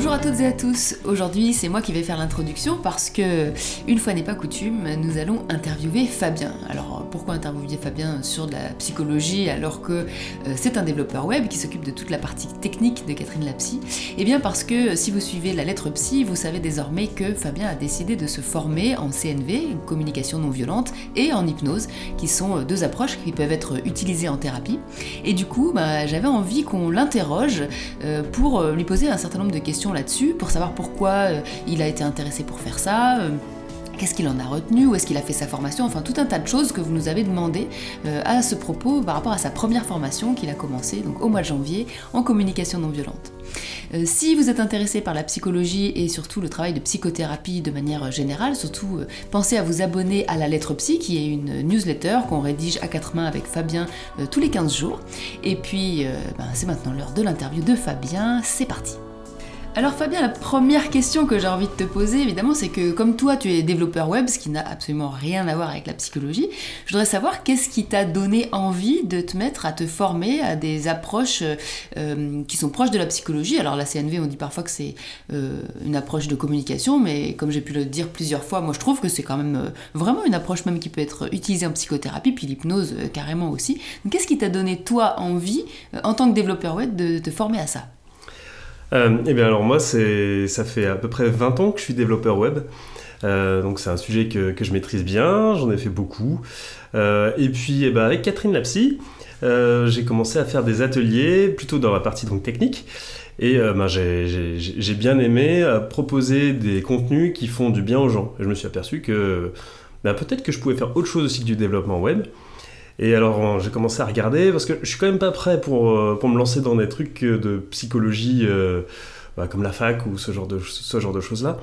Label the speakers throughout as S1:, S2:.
S1: Bonjour à toutes et à tous. Aujourd'hui, c'est moi qui vais faire l'introduction parce que, une fois n'est pas coutume, nous allons interviewer Fabien. Pourquoi interviewer Fabien sur de la psychologie alors que euh, c'est un développeur web qui s'occupe de toute la partie technique de Catherine Lapsy? Eh bien, parce que si vous suivez la lettre psy, vous savez désormais que Fabien a décidé de se former en CNV, communication non violente, et en hypnose, qui sont euh, deux approches qui peuvent être utilisées en thérapie. Et du coup, bah, j'avais envie qu'on l'interroge euh, pour lui poser un certain nombre de questions là-dessus, pour savoir pourquoi euh, il a été intéressé pour faire ça. Qu'est-ce qu'il en a retenu? Où est-ce qu'il a fait sa formation? Enfin, tout un tas de choses que vous nous avez demandé euh, à ce propos par rapport à sa première formation qu'il a commencé donc au mois de janvier en communication non violente. Euh, si vous êtes intéressé par la psychologie et surtout le travail de psychothérapie de manière générale, surtout euh, pensez à vous abonner à la lettre psy qui est une newsletter qu'on rédige à quatre mains avec Fabien tous les 15 jours. Et puis ben, c'est maintenant l'heure de l'interview de Fabien, c'est parti. Alors Fabien, la première question que j'ai envie de te poser, évidemment, c'est que comme toi, tu es développeur web, ce qui n'a absolument rien à voir avec la psychologie, je voudrais savoir qu'est-ce qui t'a donné envie de te mettre à te former à des approches euh, qui sont proches de la psychologie. Alors la CNV, on dit parfois que c'est euh, une approche de communication, mais comme j'ai pu le dire plusieurs fois, moi je trouve que c'est quand même euh, vraiment une approche même qui peut être utilisée en psychothérapie, puis l'hypnose carrément aussi. Qu'est-ce qui t'a donné toi envie, en tant que développeur web, de te former à ça?
S2: Euh, eh bien alors moi, ça fait à peu près 20 ans que je suis développeur web. Euh, donc c'est un sujet que, je maîtrise bien, j'en ai fait beaucoup. Euh, et puis eh ben, avec Catherine Lapsy, euh, j'ai commencé à faire des ateliers, plutôt dans la partie technique. Et ben, j'ai, bien aimé proposer des contenus qui font du bien aux gens. Et je me suis aperçu que ben, peut-être que je pouvais faire autre chose aussi que du développement web. Et alors j'ai commencé à regarder parce que je suis quand même pas prêt pour, euh, pour me lancer dans des trucs euh, de psychologie euh, bah, comme la fac ou ce genre de, ce genre de choses-là.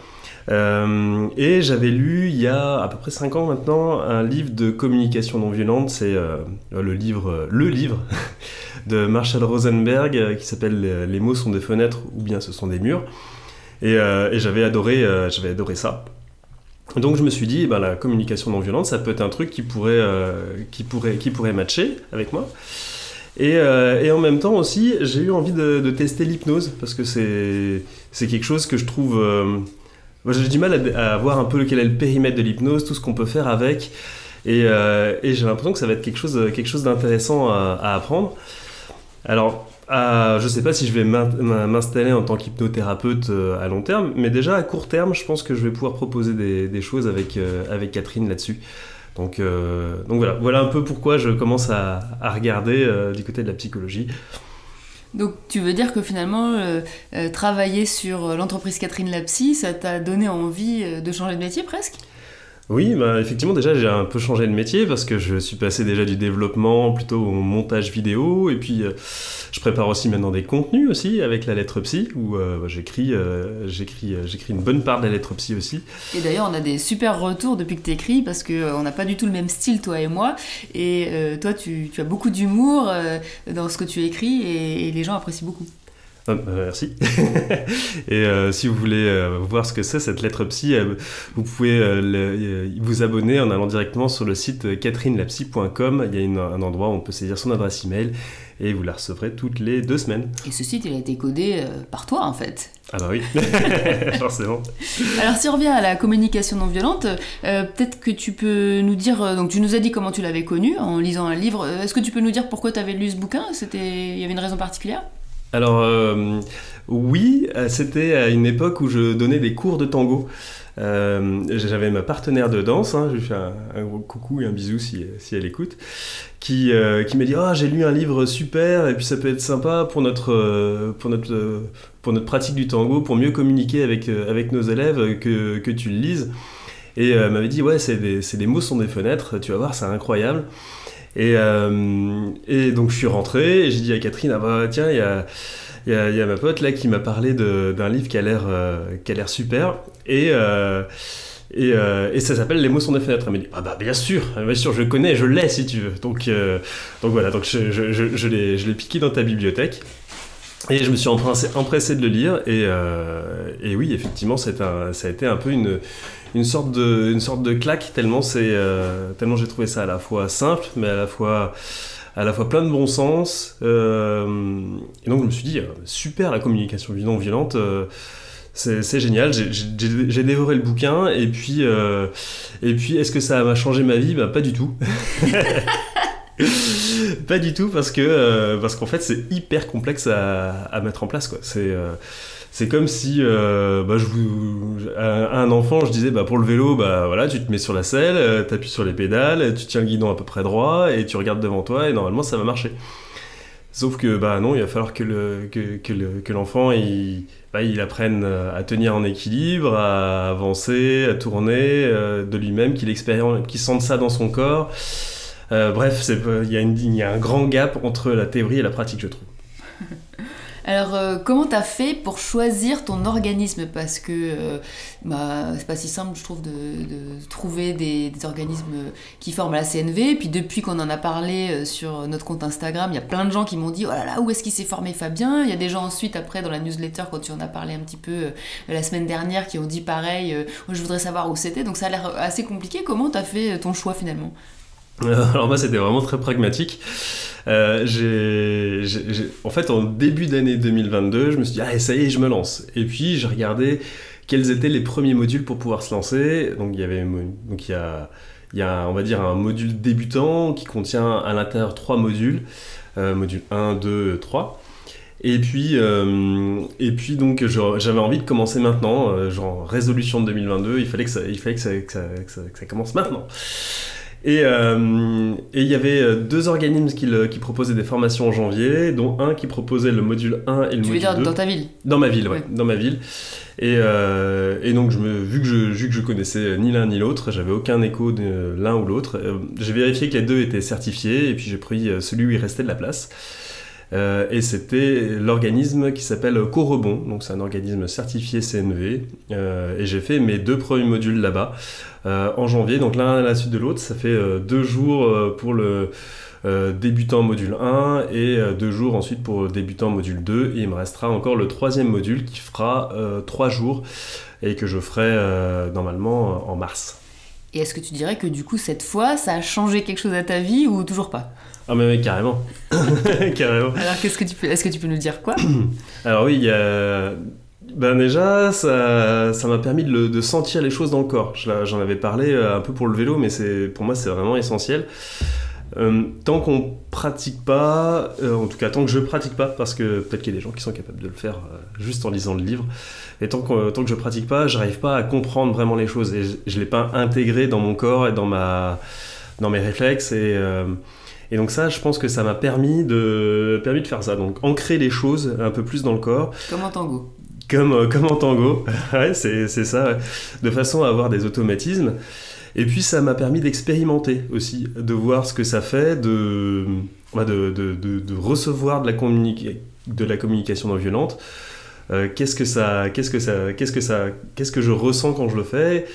S2: Et j'avais lu il y a à peu près 5 ans maintenant un livre de communication non violente, c'est le livre, le livre de Marshall Rosenberg qui s'appelle Les- mots sont des fenêtres ou bien ce sont des murs. Et, et j'avais adoré, j'avais adoré ça. Donc je me suis dit, eh ben, la communication non violente, ça peut être un truc qui pourrait, euh, qui pourrait, qui pourrait matcher avec moi. Et, euh, et en même temps aussi, j'ai eu envie de, tester l'hypnose parce que c'est, quelque chose que je trouve. euh, j'ai du mal à, voir un peu quel est le périmètre de l'hypnose, tout ce qu'on peut faire avec. Et, euh, j'ai l'impression que ça va être quelque chose, quelque chose d'intéressant à, à apprendre. Alors, euh, je sais pas si je vais m'in- m'installer en tant qu'hypnothérapeute euh, à long terme, mais déjà à court terme, je pense que je vais pouvoir proposer des, choses avec, euh, avec Catherine là-dessus. Donc, euh, voilà, un peu pourquoi je commence à, à regarder du côté de la psychologie.
S1: Donc tu veux dire que finalement, travailler sur l'entreprise Catherine Lapsy, ça t'a donné envie de changer de métier presque?
S2: Oui, bah, effectivement, déjà j'ai un peu changé de métier parce que je suis passé déjà du développement plutôt au montage vidéo et puis euh, je prépare aussi maintenant des contenus aussi avec la lettre psy où euh, bah, j'écris, euh, j'écris, une bonne part de la lettre psy aussi.
S1: Et d'ailleurs, on a des super retours depuis que t'écris parce que euh, on n'a pas du tout le même style, toi et moi. Et toi, tu, tu as beaucoup d'humour dans ce que tu écris et les gens apprécient beaucoup.
S2: Ah, euh, merci. et euh, si vous voulez euh, voir ce que c'est cette lettre psy, euh, vous pouvez le- vous abonner en allant directement sur le site catherinelapsy.com. Il y a une- un endroit où on peut saisir son adresse email et vous la recevrez toutes les deux semaines.
S1: Et ce site, il a été codé par toi en fait.
S2: Ah bah oui, forcément.
S1: Alors si on revient à la communication non violente, peut-être que tu peux nous dire, donc tu nous as dit comment tu l'avais connu en lisant un livre, est-ce que tu peux nous dire pourquoi tu avais lu ce bouquin? C'était, Il y avait une raison particulière?
S2: Alors euh, oui, c'était à une époque où je donnais des cours de tango. Euh, J'avais ma partenaire de danse, hein, je lui fais un, un coucou et un bisou si, si elle écoute, qui, euh, qui m'a dit Ah, j'ai lu un livre super et puis ça peut être sympa pour notre, pour notre, pour notre pratique du tango, pour mieux communiquer avec, avec nos élèves, que, que tu le lises. Et m'avait dit Ouais, c'est des, c'est des mots sont des fenêtres, tu vas voir, c'est incroyable. Et, euh, et donc je suis rentré et j'ai dit à Catherine Ah bah tiens, il y a. Ma pote là qui m'a parlé d'un livre qui a l'air euh, l'air super et, euh, et, ça s'appelle Les mots sont des fenêtres. Elle m'a dit ah bah bien sûr, bien sûr je connais, je l'ai si tu veux. Donc donc voilà donc je, je, je, l'ai piqué dans ta bibliothèque. Et je me suis empressé, empressé de le lire et, et oui effectivement un, ça a été un peu une, une sorte de une sorte de claque tellement c'est euh, tellement j'ai trouvé ça à la fois simple mais à la fois à la fois plein de bon sens. euh, et donc je me suis dit, euh, super la communication non violente, c'est génial. J'ai dévoré le bouquin et puis, puis est-ce que ça m'a changé ma vie? Bah, Pas du tout. pas du tout parce que qu'en fait c'est hyper complexe à, à, mettre en place quoi. C'est comme si euh, bah, à un enfant, je disais bah, pour le vélo, bah, voilà, tu te mets sur la selle, euh, tu appuies sur les pédales, tu tiens le guidon à peu près droit et tu regardes devant toi et normalement ça va marcher. Sauf que bah non, il va falloir que que, l'enfant bah, il apprenne à tenir en équilibre, à avancer, à tourner de lui-même, qu'il sente ça dans son corps. Euh, bref, il y, y a un grand gap entre la théorie et la pratique, je trouve.
S1: Alors, euh, comment t'as fait pour choisir ton organisme? Parce que euh, bah, c'est pas si simple, je trouve, de, trouver des, organismes qui forment la CNV. Puis depuis qu'on en a parlé euh, sur notre compte Instagram, il y a plein de gens qui m'ont dit Oh là là, où est-ce qu'il s'est formé Fabien? Il y a des gens ensuite, après, dans la newsletter, quand tu en as parlé un petit peu la semaine dernière, qui ont dit pareil Je voudrais savoir où c'était. Donc ça a l'air assez compliqué. Comment t'as fait ton choix finalement?
S2: Alors, moi, c'était vraiment très pragmatique. Euh, j'ai, en fait, en début d'année 2022, je me suis dit, ah, ça y est, je me lance. Et puis, j'ai regardé quels étaient les premiers modules pour pouvoir se lancer. Donc, il y avait, donc il y a, on va dire, un module débutant qui contient à l'intérieur trois modules, euh, module 1, 2, 3. Et puis, euh, et puis donc j'avais envie de commencer maintenant, genre résolution de 2022, il fallait que ça commence maintenant. Euh, et il y avait euh, deux organismes qui, qui, proposaient des formations en janvier, dont un qui proposait le module 1 et le module 2. Tu veux dire
S1: dans ta ville
S2: Dans ma ville, ouais, dans ma ville. Et, euh, et donc, je me, vu, que je, vu que je connaissais ni l'un ni l'autre, j'avais aucun écho de l'un ou l'autre, j'ai vérifié que les deux étaient certifiés, et puis j'ai pris celui où il restait de la place. Euh, et c'était l'organisme qui s'appelle Corebon, donc c'est un organisme certifié CNV. Euh, et j'ai fait mes deux premiers modules là-bas en janvier, donc l'un à la suite de l'autre. Ça fait deux jours pour le débutant module 1 et deux jours ensuite pour le débutant module 2. Et il me restera encore le troisième module qui fera trois jours et que je ferai normalement en mars.
S1: Et est-ce que tu dirais que du coup cette fois ça a changé quelque chose à ta vie ou toujours pas?
S2: Ah mais carrément. carrément.
S1: Alors qu'est-ce que tu peux, est-ce que tu peux nous dire quoi?
S2: Alors oui, il y a... Ben déjà, ça, ça m'a permis de, sentir les choses dans le corps. J'en avais parlé euh, un peu pour le vélo, mais pour moi c'est vraiment essentiel. Euh, tant qu'on pratique pas, euh, en tout cas tant que je pratique pas, parce que peut-être qu'il y a des gens qui sont capables de le faire juste en lisant le livre, et tant que, tant que je pratique pas, j'arrive pas à comprendre vraiment les choses et je, je l'ai pas intégré dans mon corps et dans, ma, dans mes réflexes et et donc ça, je pense que ça m'a permis de, permis de faire ça. Donc ancrer les choses un peu plus dans le corps.
S1: Comme en tango.
S2: Comme, euh, comme en tango, c'est ça, de façon à avoir des automatismes. Et puis ça m'a permis d'expérimenter aussi, de voir ce que ça fait, de, de, recevoir de la, communication non violente. Euh, qu'est-ce que ça, qu'est-ce que ça, qu'est-ce que ça, qu'est-ce que je ressens quand je le fais?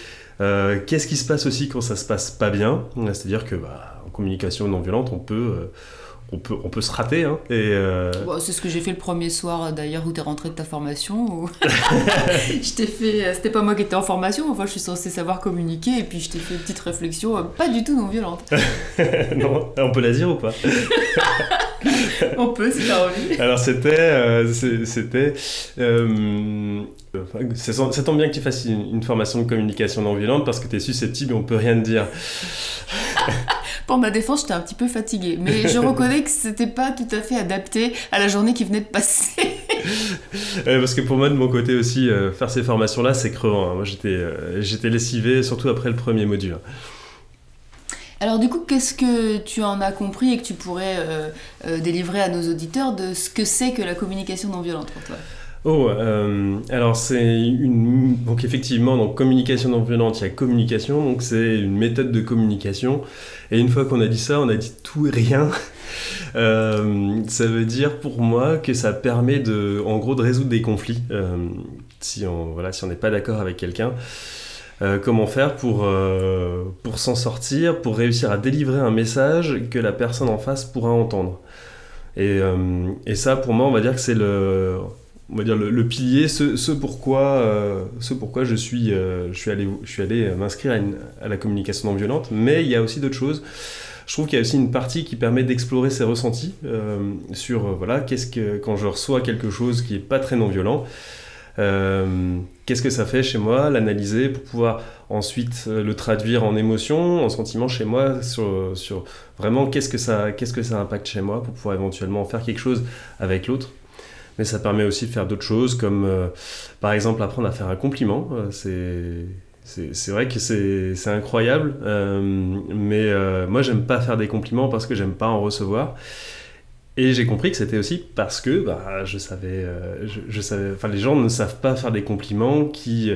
S2: Euh, Qu'est-ce qui se passe aussi quand ça se passe pas bien? C'est-à-dire que bah, communication non violente, on peut, on peut, on peut se rater. Hein, et euh,
S1: c'est ce que j'ai fait le premier soir d'ailleurs où tu es rentré de ta formation. je t'ai fait, euh, c'était pas moi qui étais en formation, enfin je suis censée savoir communiquer et puis je t'ai fait une petite réflexion pas du tout non violente.
S2: non, on peut la dire ou pas?
S1: On peut si t'as envie.
S2: Alors c'était, c'était, ça tombe bien que tu fasses une, une formation de communication non violente parce que tu es susceptible et on peut rien te dire.
S1: Pour ma défense, j'étais un petit peu fatiguée. Mais je reconnais que c'était pas tout à fait adapté à la journée qui venait de passer.
S2: parce que pour moi, de mon côté aussi, euh, faire ces formations-là, c'est crevant. Hein. Moi, j'étais, euh, j'étais lessivé, surtout après le premier module.
S1: Alors du coup, qu'est-ce que tu en as compris et que tu pourrais euh, délivrer à nos auditeurs de ce que c'est que la communication non violente pour toi?
S2: Oh, euh, alors c'est une donc effectivement donc communication non violente, il y a communication donc c'est une méthode de communication et une fois qu'on a dit ça, on a dit tout et rien. Euh, ça veut dire pour moi que ça permet de en gros de résoudre des conflits euh, si on voilà si n'est pas d'accord avec quelqu'un. comment faire pour, pour s'en sortir, pour réussir à délivrer un message que la personne en face pourra entendre. Et, et ça, pour moi, on va dire que c'est le, on va dire le, pilier, ce, pourquoi, euh, ce pourquoi je suis, euh, je suis allé, je suis allé m'inscrire à, la communication non violente. Mais il y a aussi d'autres choses. Je trouve qu'il y a aussi une partie qui permet d'explorer ses ressentis euh, sur voilà qu'est-ce que quand je reçois quelque chose qui est pas très non violent. qu'est-ce que ça fait chez moi, l'analyser pour pouvoir ensuite le traduire en émotion, en sentiment chez moi, sur, sur vraiment qu'est-ce que, ça, qu'est-ce que ça impacte chez moi pour pouvoir éventuellement faire quelque chose avec l'autre. Mais ça permet aussi de faire d'autres choses, comme par exemple apprendre à faire un compliment. c'est c'est vrai que c'est incroyable, euh, mais euh, moi j'aime pas faire des compliments parce que j'aime pas en recevoir. Et j'ai compris que c'était aussi parce que bah, je savais, euh, je, savais, enfin les gens ne savent pas faire des compliments qui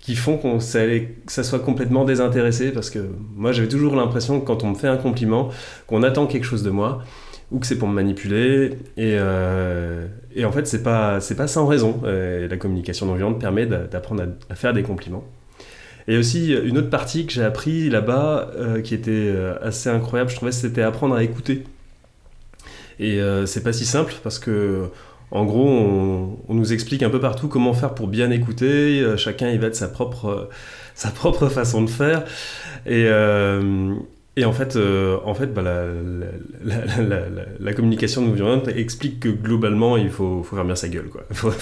S2: qui font qu'on ça soit complètement désintéressé parce que moi j'avais toujours l'impression que quand on me fait un compliment, qu'on attend quelque chose de moi ou que c'est pour me manipuler et, et en fait c'est pas pas sans raison. la communication non violente permet d'apprendre à faire des compliments. Et aussi, une autre partie que j'ai appris là-bas, euh, qui était euh, assez incroyable, je trouvais, c'était apprendre à écouter. Et euh, c'est pas si simple parce que, en gros, on, nous explique un peu partout comment faire pour bien écouter. chacun il va de sa propre, sa propre façon de faire. Et, et en fait, euh, en fait bah, la, communication non violente explique que globalement, il faut, faut fermer sa gueule. Quoi. Faut,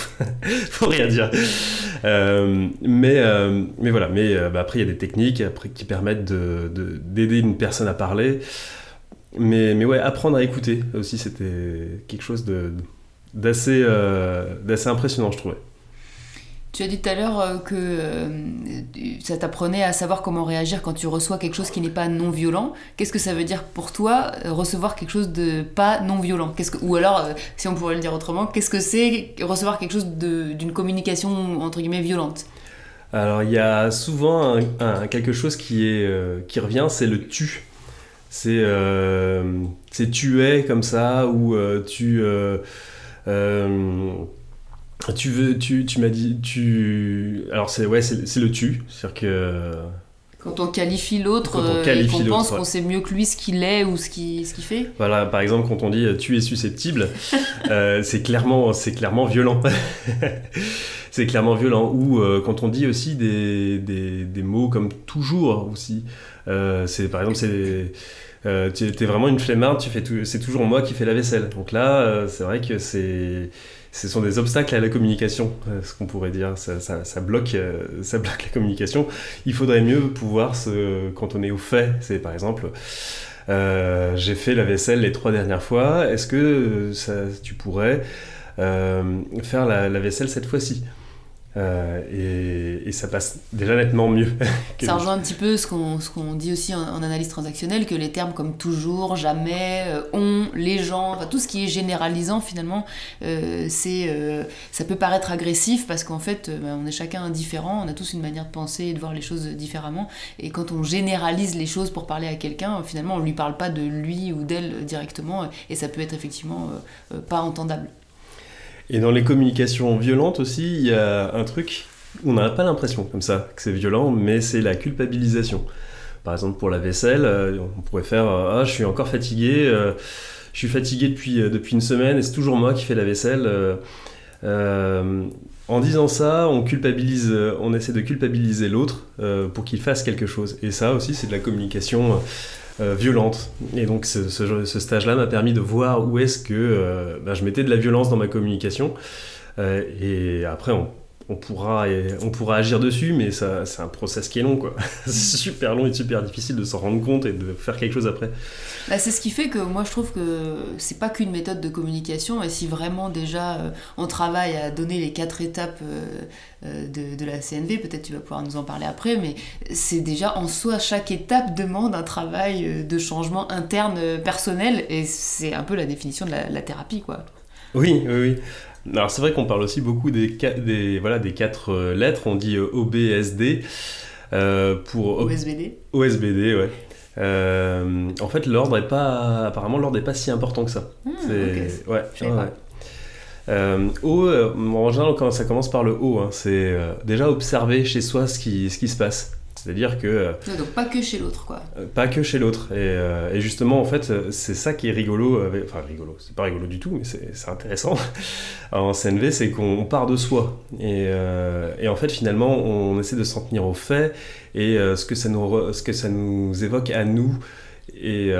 S2: faut rien dire. Euh, mais, euh, mais voilà, mais bah, après, il y a des techniques qui permettent d'aider de, une personne à parler. Mais, mais ouais, apprendre à écouter aussi, c'était quelque chose d'assez impressionnant, je trouvais.
S1: Tu as dit tout à l'heure euh, que euh, ça t'apprenait à savoir comment réagir quand tu reçois quelque chose qui n'est pas non violent. Qu'est-ce que ça veut dire pour toi euh, recevoir quelque chose de pas non violent que, Ou alors, si on pourrait le dire autrement, qu'est-ce que c'est recevoir quelque chose d'une communication entre guillemets violente?
S2: Alors il y a souvent quelque chose qui, est, qui revient, c'est le tu. C'est tu es comme ça ou tu tu veux, tu, tu m'as dit, tu. Alors c'est ouais, c'est le tu, c'est-à-dire que.
S1: Quand on qualifie l'autre euh, et qu'on pense qu'on sait mieux que lui ce qu'il est ou ce qu'il ce fait.
S2: Voilà, par exemple, quand on dit tu es susceptible, euh, c'est clairement, c'est clairement violent. c'est clairement violent. Ou euh, quand on dit aussi des, des, des, mots comme toujours aussi. c'est par exemple, c'est. tu es vraiment une flemmarde, tu fais c'est toujours moi qui fais la vaisselle. Donc là, c'est vrai que c'est ce sont des obstacles à la communication, euh, ce qu'on pourrait dire. Ça, bloque, euh, ça bloque la communication. Il faudrait mieux pouvoir se cantonner aux faits. C'est par exemple, euh, j'ai fait la vaisselle les trois dernières fois. Est-ce que tu pourrais faire la vaisselle cette fois-ci? Euh, et, ça passe déjà nettement mieux.
S1: ça rejoint un petit peu ce qu'on dit aussi en, analyse transactionnelle, que les termes comme toujours, jamais, euh, on, les gens, enfin, tout ce qui est généralisant finalement, euh, c'est ça peut paraître agressif parce qu'en fait bah, on est chacun différent, on a tous une manière de penser et de voir les choses différemment. Et quand on généralise les choses pour parler à quelqu'un, finalement on ne lui parle pas de lui ou d'elle directement et ça peut être effectivement pas entendable.
S2: Et dans les communications violentes aussi, il y a un truc, on n'a pas l'impression comme ça que c'est violent, mais c'est la culpabilisation. Par exemple, pour la vaisselle, euh, on pourrait faire euh, Ah, je suis encore fatigué, euh, je suis fatigué depuis, depuis une semaine et c'est toujours moi qui fais la vaisselle. en disant ça, on culpabilise, on essaie de culpabiliser l'autre pour qu'il fasse quelque chose. Et ça aussi, c'est de la communication euh, violente. Et donc ce, stage-là m'a permis de voir où est-ce que euh, bah, je mettais de la violence dans ma communication. Euh, et après, on, on, pourra, on pourra agir dessus, mais c'est un process qui est long. quoi. c'est super long et super difficile de s'en rendre compte et de faire quelque chose après.
S1: Bah, c'est ce qui fait que moi je trouve que c'est pas qu'une méthode de communication et si vraiment déjà euh, on travaille à donner les quatre étapes euh, euh, de, de, la CNV, peut-être tu vas pouvoir nous en parler après, mais c'est déjà en soi chaque étape demande un travail de changement interne personnel et c'est un peu la définition de la, thérapie quoi.
S2: Oui, oui, oui. Alors c'est vrai qu'on parle aussi beaucoup des, des, voilà, des quatre lettres, on dit OBSD.
S1: pour OSBD
S2: OSBD, ouais. Euh, en fait, l'ordre est pas. Apparemment, l'ordre n'est pas si important que ça.
S1: Hmm, c'est ouais.
S2: Euh, o, euh, en général, quand ça commence par le O, hein, c'est déjà observer chez soi ce qui, ce qui se passe. C'est-à-dire que.
S1: donc pas que chez l'autre, quoi.
S2: pas que chez l'autre. Et, et, justement, en fait, c'est ça qui est rigolo. enfin, rigolo, c'est pas rigolo du tout, mais c'est intéressant en CNV, c'est qu'on part de soi. Et, et, en fait, finalement, on essaie de s'en tenir aux faits et ce, que ça nous ce que ça nous évoque à nous. Et,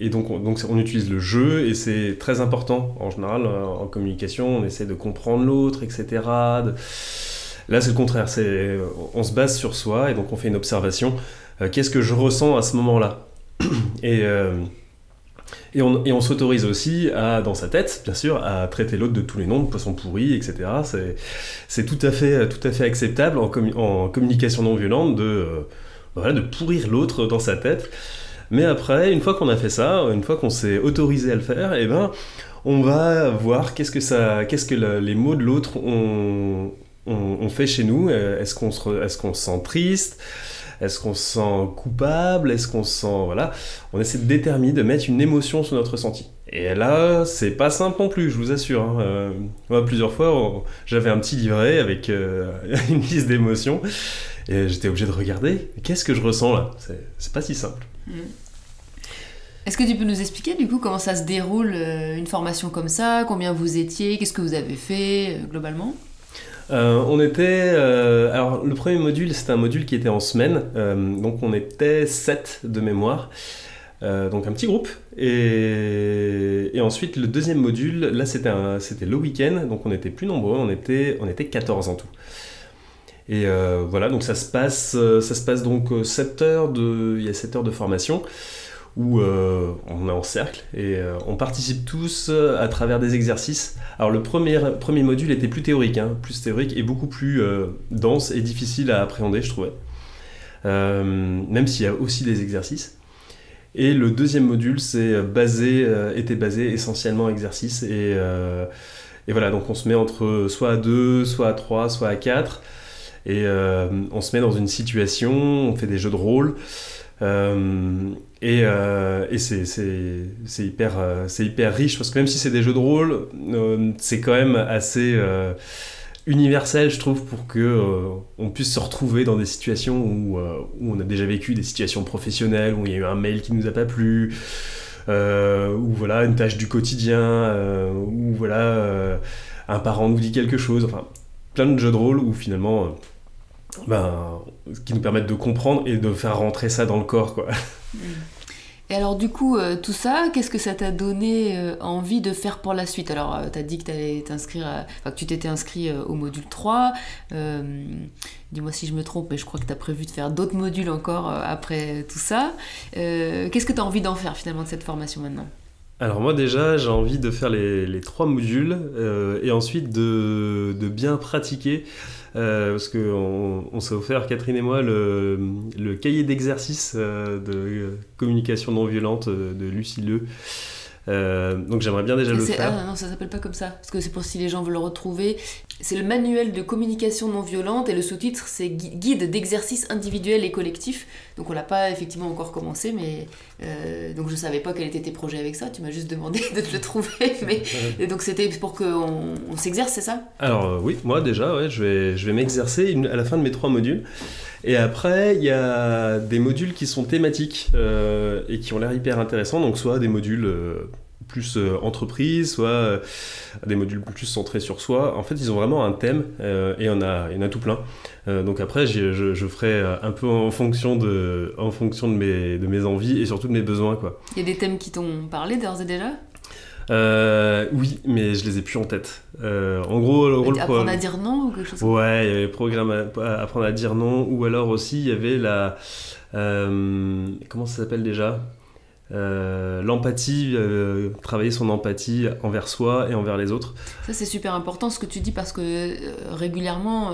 S2: et donc on, donc on utilise le jeu et c'est très important. En général, en communication, on essaie de comprendre l'autre, etc. Là, c'est le contraire. On se base sur soi et donc on fait une observation. qu'est-ce que je ressens à ce moment-là? Et et on, s'autorise aussi à, dans sa tête, bien sûr, à traiter l'autre de tous les noms de poisson pourri, etc. C'est tout à fait, acceptable en, communication non violente de, euh, de pourrir l'autre dans sa tête. Mais après, une fois qu'on a fait ça, une fois qu'on s'est autorisé à le faire, eh ben, on va voir qu'est-ce que ça, qu'est-ce que les mots de l'autre ont, ont, fait chez nous. Est-ce qu'on se, est-ce qu'on se sent triste est-ce qu'on se sent coupable Est-ce qu'on se sent... Voilà. On essaie de déterminer, de mettre une émotion sur notre ressenti. Et là, c'est pas simple non plus, je vous assure. Hein. Euh, moi, plusieurs fois, j'avais un petit livret avec euh, une liste d'émotions. Et j'étais obligé de regarder. Qu'est-ce que je ressens là? C'est pas si simple. Mm.
S1: Est-ce que tu peux nous expliquer du coup comment ça se déroule euh, une formation comme ça? Combien vous étiez? Qu'est-ce que vous avez fait globalement?
S2: Euh, on était. Euh, alors, le premier module, c'était un module qui était en semaine. Euh, donc, on était 7 de mémoire. donc, un petit groupe. Et, ensuite, le deuxième module, là, c'était le week-end. Donc, on était plus nombreux. On était, on était 14 en tout. Et voilà, donc ça se passe, ça se passe donc 7 heures de, il y a 7 heures de formation où euh, on est en cercle et euh, on participe tous euh, à travers des exercices. Alors le premier, premier module était plus théorique, hein, plus théorique et beaucoup plus dense et difficile à appréhender, je trouvais. même s'il y a aussi des exercices. Et le deuxième module c'est basé, était basé essentiellement exercices et, et, voilà, donc on se met entre soit à 2, soit à 3, soit à 4 et on se met dans une situation, on fait des jeux de rôle. Euh, et, euh, et c'est hyper, euh, hyper riche parce que même si c'est des jeux de rôle, c'est quand même assez universel, je trouve, pour que on puisse se retrouver dans des situations où, où, on a déjà vécu des situations professionnelles, où il y a eu un mail qui nous a pas plu, ou voilà une tâche du quotidien, ou voilà un parent nous dit quelque chose, enfin plein de jeux de rôle où finalement ben, qui nous permettent de comprendre et de faire rentrer ça dans le corps. Quoi.
S1: Et alors du coup, euh, tout ça, qu'est-ce que ça t'a donné euh, envie de faire pour la suite? Alors, euh, tu as dit que, que tu t'étais inscrit au module 3. Dis-moi si je me trompe, mais je crois que tu as prévu de faire d'autres modules encore après tout ça. qu'est-ce que tu as envie d'en faire finalement de cette formation maintenant?
S2: Alors moi déjà j'ai envie de faire les, trois modules et ensuite de, de bien pratiquer euh, parce qu'on on, s'est offert, Catherine et moi, le, le cahier d'exercice euh, de communication non violente de Lucie. Euh, donc j'aimerais bien déjà le faire.
S1: Ah non, ça s'appelle pas comme ça, parce que c'est pour si les gens veulent le retrouver. C'est le manuel de communication non violente et le sous-titre c'est guide d'exercice individuel et collectif. Donc on l'a pas effectivement encore commencé, mais euh, donc je savais pas quel était tes projets avec ça. Tu m'as juste demandé de te le trouver, mais et donc c'était pour qu'on on, s'exerce, c'est ça?
S2: Alors euh, oui, moi déjà, ouais, je vais je vais m'exercer à la fin de mes trois modules. Et après, il y a des modules qui sont thématiques euh, et qui ont l'air hyper intéressants. Donc, soit des modules euh, plus euh, entreprise, soit des modules plus centrés sur soi. En fait, ils ont vraiment un thème et il y en a, tout plein. donc après, je, ferai un peu en fonction de, mes, envies et surtout de mes besoins.
S1: Il y a des thèmes qui t'ont parlé d'ores et déjà?
S2: Euh, oui, mais je les ai plus en tête. Euh, en gros, le
S1: rôle apprendre à dire non ou quelque chose
S2: Ouais, il y avait le programme apprendre à dire non, ou alors aussi il y avait la euh, comment ça s'appelle déjà? Euh, l'empathie, euh, travailler son empathie envers soi et envers les autres.
S1: Ça c'est super important ce que tu dis parce que euh, régulièrement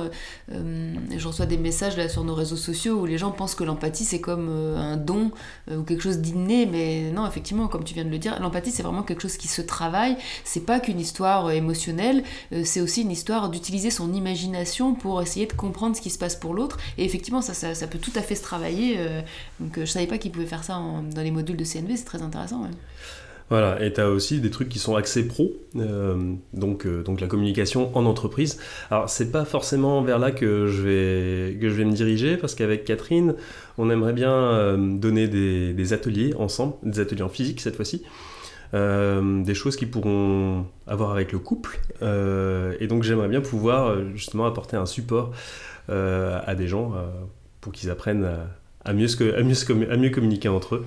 S1: je reçois des messages là sur nos réseaux sociaux où les gens pensent que l'empathie c'est comme un don ou quelque chose d'inné mais non effectivement comme tu viens de le dire l'empathie c'est vraiment quelque chose qui se travaille. C'est pas qu'une histoire émotionnelle c'est aussi une histoire d'utiliser son imagination pour essayer de comprendre ce qui se passe pour l'autre. Et effectivement ça, ça, peut tout à fait se travailler donc je savais pas qu'ils pouvaient faire ça dans les modules de C'est très intéressant.
S2: Voilà, et tu as aussi des trucs qui sont axés pro, euh, donc, euh, donc la communication en entreprise. Alors, c'est pas forcément vers là que je vais, que je vais me diriger, parce qu'avec Catherine, on aimerait bien euh, donner des, des, ateliers ensemble, des ateliers en physique cette fois-ci, des choses qui pourront avoir avec le couple, et donc j'aimerais bien pouvoir justement apporter un support à des gens pour qu'ils apprennent à, mieux, à, mieux, à mieux communiquer entre eux.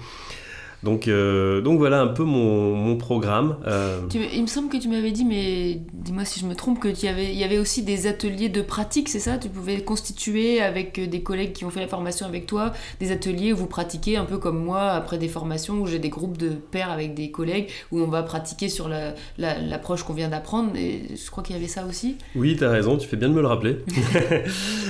S2: Donc, euh, donc voilà un peu mon, mon programme. Euh.
S1: il me semble que tu m'avais dit, mais dis-moi si je me trompe, qu'il y avait, il y avait aussi des ateliers de pratique, c'est ça? Tu pouvais constituer avec des collègues qui ont fait la formation avec toi, des ateliers où vous pratiquez un peu comme moi, après des formations où j'ai des groupes de pairs avec des collègues, où on va pratiquer sur l'approche qu'on vient d'apprendre. Et je crois qu'il y avait ça aussi?
S2: Oui, tu as raison, tu fais bien de me le rappeler.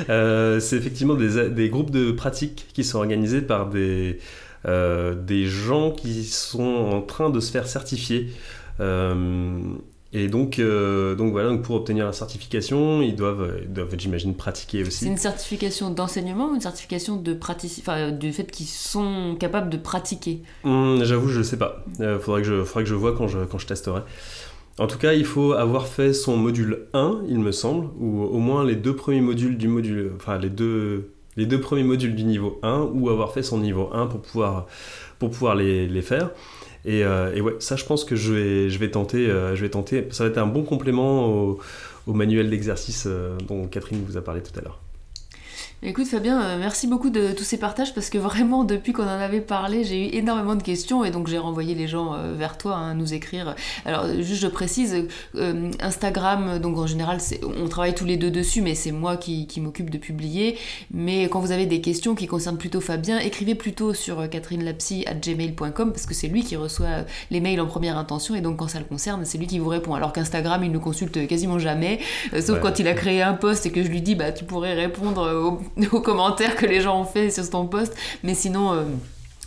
S2: Euh, c'est effectivement des, des groupes de pratique qui sont organisés par des euh, des gens qui sont en train de se faire certifier. Euh, et donc, euh, donc voilà, donc pour obtenir la certification, ils doivent, doivent j'imagine, pratiquer aussi.
S1: C'est une certification d'enseignement ou une certification de enfin, du fait qu'ils sont capables de pratiquer?
S2: Hum, J'avoue, je ne sais pas. Il faudrait, que je, faudrait que je vois quand je, quand je testerai. En tout cas, il faut avoir fait son module 1, il me semble, ou au moins les deux premiers modules du module, enfin les deux, les deux premiers modules du niveau 1 ou avoir fait son niveau 1 pour pouvoir, pour pouvoir les, les faire. Et, euh, et, ouais, ça, je pense que je vais, je vais, tenter, euh, je vais tenter. Ça va être un bon complément au, au manuel d'exercice euh, dont Catherine vous a parlé tout à l'heure.
S1: Écoute Fabien, euh, merci beaucoup de tous ces partages parce que vraiment depuis qu'on en avait parlé, j'ai eu énormément de questions et donc j'ai renvoyé les gens euh, vers toi hein, à nous écrire. Alors juste je précise, euh, Instagram, donc en général on travaille tous les deux dessus mais c'est moi qui, qui m'occupe de publier. Mais quand vous avez des questions qui concernent plutôt Fabien, écrivez plutôt sur gmail.com parce que c'est lui qui reçoit les mails en première intention et donc quand ça le concerne c'est lui qui vous répond. Alors qu'Instagram il ne consulte quasiment jamais, sauf quand il a créé un post et que je lui dis bah tu pourrais répondre au aux commentaires que les gens ont fait sur ton post. Mais sinon, euh,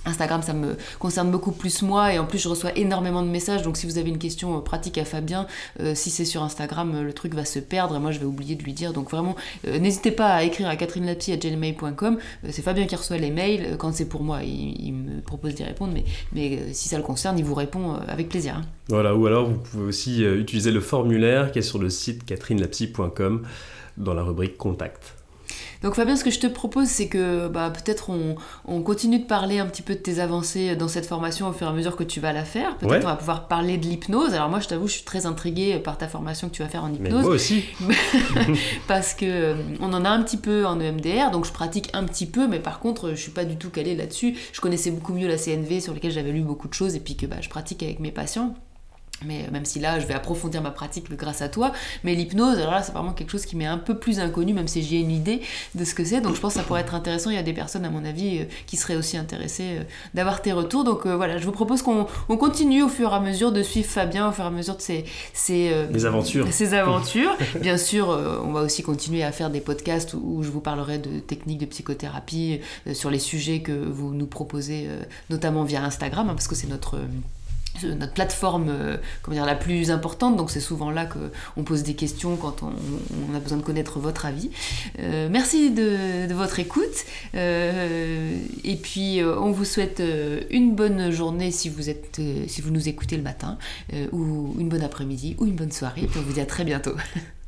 S1: Instagram, ça me concerne beaucoup plus moi et en plus je reçois énormément de messages. Donc si vous avez une question euh, pratique à Fabien, euh, si c'est sur Instagram, le truc va se perdre et moi je vais oublier de lui dire. Donc vraiment, n'hésitez pas à écrire à catherinelapsy.gmail.com. c'est Fabien qui reçoit les mails. Quand c'est pour moi, il, me propose d'y répondre. Mais, si ça le concerne, il vous répond avec plaisir. Hein.
S2: Voilà, ou alors vous pouvez aussi utiliser le formulaire qui est sur le site catherinelapsy.com dans la rubrique Contact.
S1: Donc Fabien, ce que je te propose, c'est que bah, peut-être on, continue de parler un petit peu de tes avancées dans cette formation au fur et à mesure que tu vas la faire. Peut-être on va pouvoir parler de l'hypnose. Alors moi, je t'avoue, je suis très intriguée par ta formation que tu vas faire en hypnose.
S2: Mais moi aussi.
S1: Parce que euh, on en a un petit peu en EMDR, donc je pratique un petit peu, mais par contre, je suis pas du tout calée là-dessus. Je connaissais beaucoup mieux la CNV sur laquelle j'avais lu beaucoup de choses et puis que bah, je pratique avec mes patients. Mais même si là, je vais approfondir ma pratique grâce à toi. Mais l'hypnose, alors là, c'est vraiment quelque chose qui m'est un peu plus inconnu, même si j'ai une idée de ce que c'est. Donc je pense que ça pourrait être intéressant. Il y a des personnes, à mon avis, euh, qui seraient aussi intéressées euh, d'avoir tes retours. Donc euh, voilà, je vous propose qu'on continue au fur et à mesure de suivre Fabien, au fur et à mesure de ses, ses,
S2: aventures.
S1: Ses aventures. Bien sûr, on va aussi continuer à faire des podcasts où, je vous parlerai de techniques de psychothérapie, sur les sujets que vous nous proposez, notamment via Instagram, hein, parce que c'est notre notre plateforme euh, comment dire, la plus importante, donc c'est souvent là qu'on pose des questions quand on, a besoin de connaître votre avis. Euh, merci de, votre écoute euh, et puis on vous souhaite une bonne journée si vous, êtes, si vous nous écoutez le matin ou une bonne après-midi ou une bonne soirée et on vous dit à très bientôt.